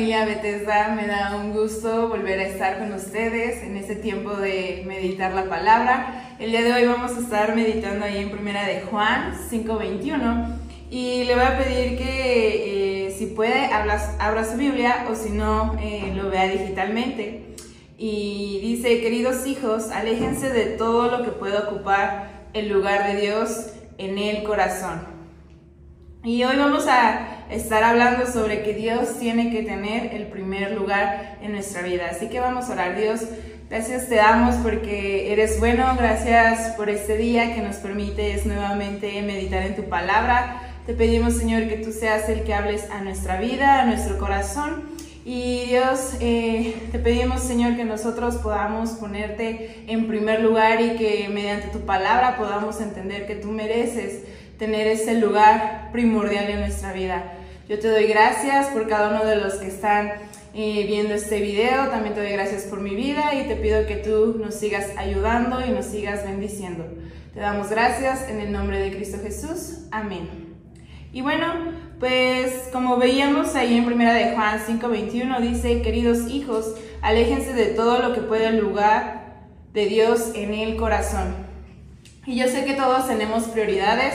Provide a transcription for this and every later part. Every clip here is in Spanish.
familia Bethesda, me da un gusto volver a estar con ustedes en este tiempo de meditar la palabra. El día de hoy vamos a estar meditando ahí en primera de Juan 5:21 y le voy a pedir que eh, si puede abra, su Biblia o si no eh, lo vea digitalmente. Y dice, queridos hijos, aléjense de todo lo que pueda ocupar el lugar de Dios en el corazón. Y hoy vamos a estar hablando sobre que Dios tiene que tener el primer lugar en nuestra vida. Así que vamos a orar. Dios, gracias te damos porque eres bueno. Gracias por este día que nos permites nuevamente meditar en tu palabra. Te pedimos, Señor, que tú seas el que hables a nuestra vida, a nuestro corazón. Y Dios, eh, te pedimos, Señor, que nosotros podamos ponerte en primer lugar y que mediante tu palabra podamos entender que tú mereces tener ese lugar primordial en nuestra vida. Yo te doy gracias por cada uno de los que están eh, viendo este video. También te doy gracias por mi vida y te pido que tú nos sigas ayudando y nos sigas bendiciendo. Te damos gracias en el nombre de Cristo Jesús. Amén. Y bueno, pues como veíamos ahí en primera de Juan 5:21 dice, queridos hijos, aléjense de todo lo que puede el lugar de Dios en el corazón. Y yo sé que todos tenemos prioridades,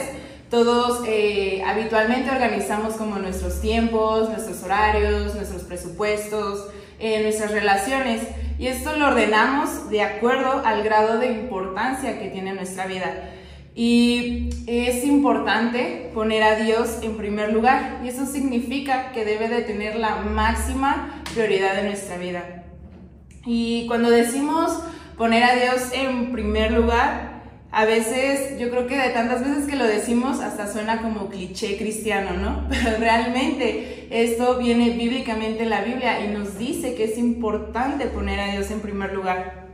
todos eh, habitualmente organizamos como nuestros tiempos, nuestros horarios, nuestros presupuestos, eh, nuestras relaciones y esto lo ordenamos de acuerdo al grado de importancia que tiene nuestra vida. Y es importante poner a Dios en primer lugar y eso significa que debe de tener la máxima prioridad de nuestra vida. Y cuando decimos poner a Dios en primer lugar, a veces, yo creo que de tantas veces que lo decimos, hasta suena como cliché cristiano, ¿no? Pero realmente esto viene bíblicamente en la Biblia y nos dice que es importante poner a Dios en primer lugar.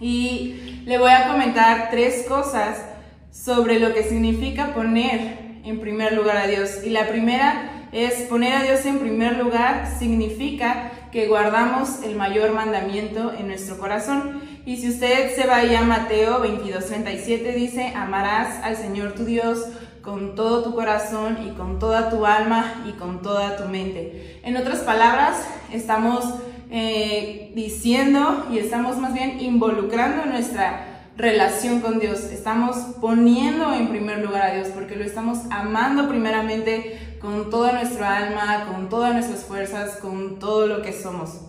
Y le voy a comentar tres cosas sobre lo que significa poner en primer lugar a Dios. Y la primera es poner a Dios en primer lugar significa que guardamos el mayor mandamiento en nuestro corazón. Y si usted se va a Mateo 22, 37, dice, amarás al Señor tu Dios con todo tu corazón y con toda tu alma y con toda tu mente. En otras palabras, estamos eh, diciendo y estamos más bien involucrando nuestra relación con Dios. Estamos poniendo en primer lugar a Dios porque lo estamos amando primeramente con toda nuestra alma, con todas nuestras fuerzas, con todo lo que somos.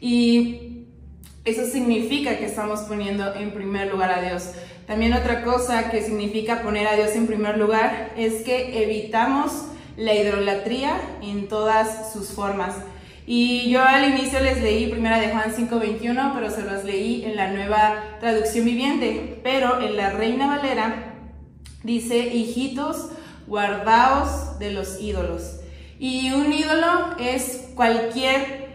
Y eso significa que estamos poniendo en primer lugar a Dios. También otra cosa que significa poner a Dios en primer lugar es que evitamos la idolatría en todas sus formas. Y yo al inicio les leí primera de Juan 5:21, pero se los leí en la nueva traducción viviente. Pero en la Reina Valera dice, hijitos, guardaos de los ídolos. Y un ídolo es cualquier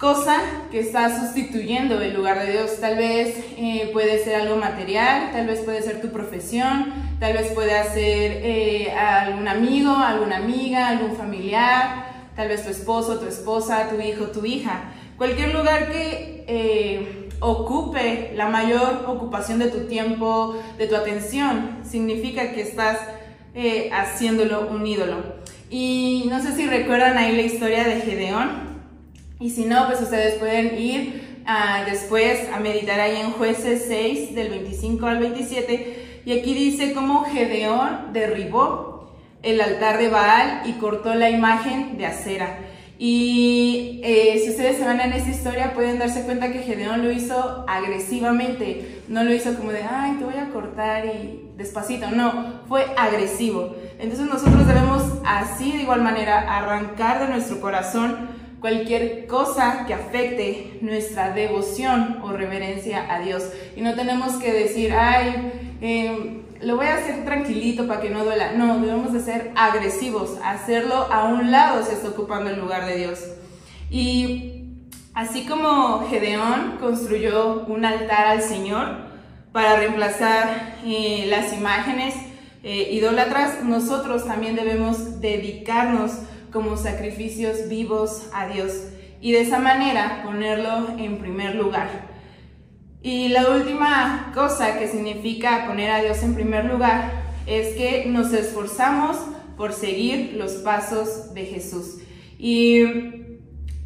cosa que está sustituyendo el lugar de Dios. Tal vez eh, puede ser algo material, tal vez puede ser tu profesión, tal vez puede ser eh, algún amigo, alguna amiga, algún familiar, tal vez tu esposo, tu esposa, tu hijo, tu hija. Cualquier lugar que eh, ocupe la mayor ocupación de tu tiempo, de tu atención, significa que estás haciéndolo un ídolo. Y no sé si recuerdan ahí la historia de Gedeón, y si no, pues ustedes pueden ir ah, después a meditar ahí en jueces 6 del 25 al 27. Y aquí dice cómo Gedeón derribó el altar de Baal y cortó la imagen de acera. Y eh, si ustedes se van en esta historia pueden darse cuenta que Gedeón lo hizo agresivamente, no lo hizo como de, ay, te voy a cortar y despacito, no, fue agresivo. Entonces nosotros debemos así de igual manera arrancar de nuestro corazón cualquier cosa que afecte nuestra devoción o reverencia a Dios. Y no tenemos que decir, ay, em, lo voy a hacer tranquilito para que no duela. No, debemos de ser agresivos, hacerlo a un lado si está ocupando el lugar de Dios. Y así como Gedeón construyó un altar al Señor para reemplazar eh, las imágenes eh, idólatras, nosotros también debemos dedicarnos como sacrificios vivos a Dios y de esa manera ponerlo en primer lugar. Y la última cosa que significa poner a Dios en primer lugar es que nos esforzamos por seguir los pasos de Jesús. Y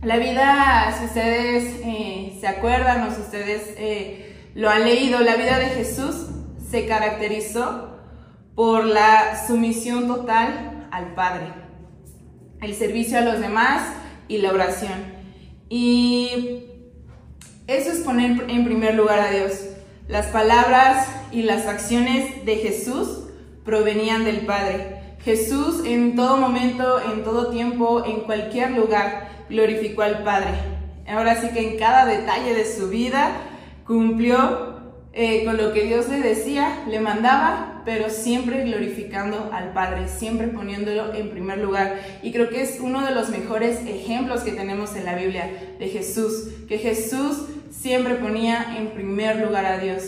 La vida, si ustedes eh, se acuerdan o si ustedes eh, lo han leído, la vida de Jesús se caracterizó por la sumisión total al Padre, el servicio a los demás y la oración. Y eso es poner en primer lugar a Dios. Las palabras y las acciones de Jesús provenían del Padre. Jesús en todo momento, en todo tiempo, en cualquier lugar, glorificó al Padre. Ahora sí que en cada detalle de su vida cumplió eh, con lo que Dios le decía, le mandaba, pero siempre glorificando al Padre, siempre poniéndolo en primer lugar. Y creo que es uno de los mejores ejemplos que tenemos en la Biblia de Jesús, que Jesús siempre ponía en primer lugar a Dios.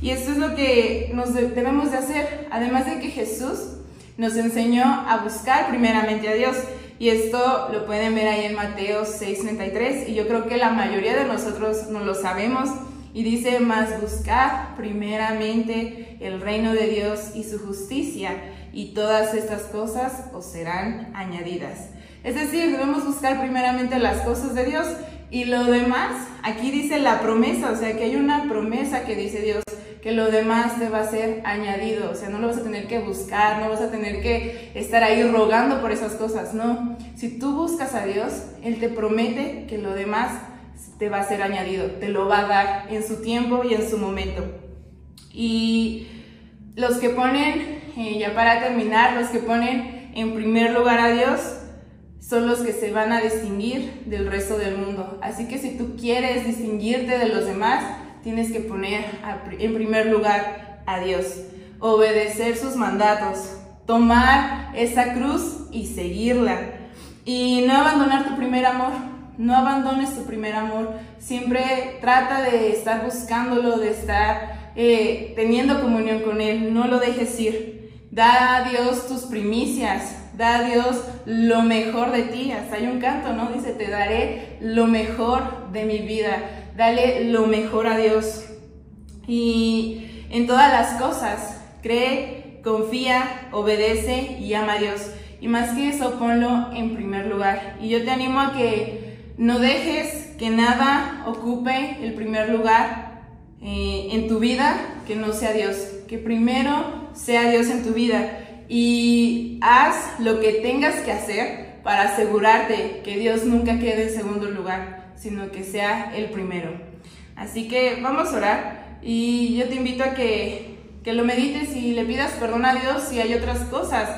Y esto es lo que nos debemos de hacer, además de que Jesús nos enseñó a buscar primeramente a Dios. Y esto lo pueden ver ahí en Mateo 6:33 y yo creo que la mayoría de nosotros no lo sabemos. Y dice, más buscar primeramente el reino de Dios y su justicia y todas estas cosas os serán añadidas. Es decir, debemos buscar primeramente las cosas de Dios y lo demás, aquí dice la promesa, o sea que hay una promesa que dice Dios, que lo demás te va a ser añadido, o sea, no lo vas a tener que buscar, no vas a tener que estar ahí rogando por esas cosas, no. Si tú buscas a Dios, Él te promete que lo demás te va a ser añadido, te lo va a dar en su tiempo y en su momento. Y los que ponen, eh, ya para terminar, los que ponen en primer lugar a Dios, son los que se van a distinguir del resto del mundo. Así que si tú quieres distinguirte de los demás, tienes que poner en primer lugar a Dios, obedecer sus mandatos, tomar esa cruz y seguirla. Y no abandonar tu primer amor, no abandones tu primer amor, siempre trata de estar buscándolo, de estar eh, teniendo comunión con Él, no lo dejes ir. Da a Dios tus primicias, da a Dios lo mejor de ti. Hasta hay un canto, ¿no? Dice, te daré lo mejor de mi vida dale lo mejor a Dios. Y en todas las cosas, cree, confía, obedece y ama a Dios. Y más que eso, ponlo en primer lugar. Y yo te animo a que no dejes que nada ocupe el primer lugar eh, en tu vida que no sea Dios. Que primero sea Dios en tu vida. Y haz lo que tengas que hacer para asegurarte que Dios nunca quede en segundo lugar sino que sea el primero. Así que vamos a orar y yo te invito a que, que lo medites y le pidas perdón a Dios si hay otras cosas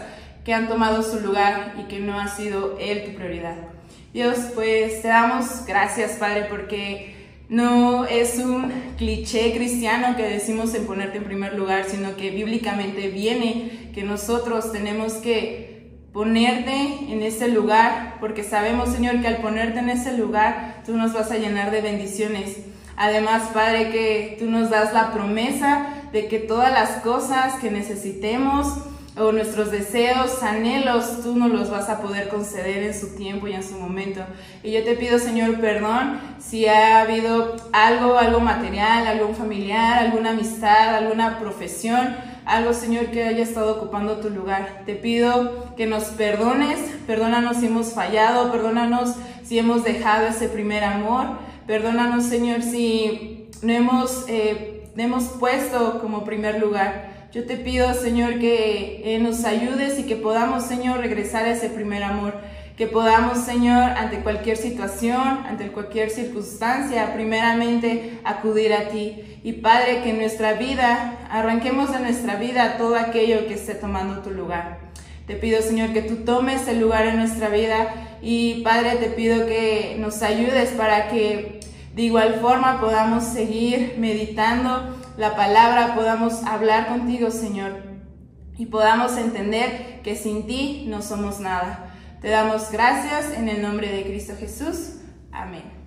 que han tomado su lugar y que no ha sido Él tu prioridad. Dios, pues te damos gracias, Padre, porque no es un cliché cristiano que decimos en ponerte en primer lugar, sino que bíblicamente viene que nosotros tenemos que ponerte en ese lugar, porque sabemos, Señor, que al ponerte en ese lugar, tú nos vas a llenar de bendiciones. Además, Padre, que tú nos das la promesa de que todas las cosas que necesitemos o nuestros deseos, anhelos, tú nos los vas a poder conceder en su tiempo y en su momento. Y yo te pido, Señor, perdón si ha habido algo, algo material, algún familiar, alguna amistad, alguna profesión algo, Señor, que haya estado ocupando tu lugar. Te pido que nos perdones, perdónanos si hemos fallado, perdónanos si hemos dejado ese primer amor, perdónanos, Señor, si no hemos, eh, hemos puesto como primer lugar. Yo te pido, Señor, que eh, nos ayudes y que podamos, Señor, regresar a ese primer amor que podamos, Señor, ante cualquier situación, ante cualquier circunstancia, primeramente acudir a ti. Y Padre, que en nuestra vida, arranquemos de nuestra vida todo aquello que esté tomando tu lugar. Te pido, Señor, que tú tomes el lugar en nuestra vida y Padre, te pido que nos ayudes para que de igual forma podamos seguir meditando la palabra, podamos hablar contigo, Señor, y podamos entender que sin ti no somos nada. Te damos gracias en el nombre de Cristo Jesús. Amén.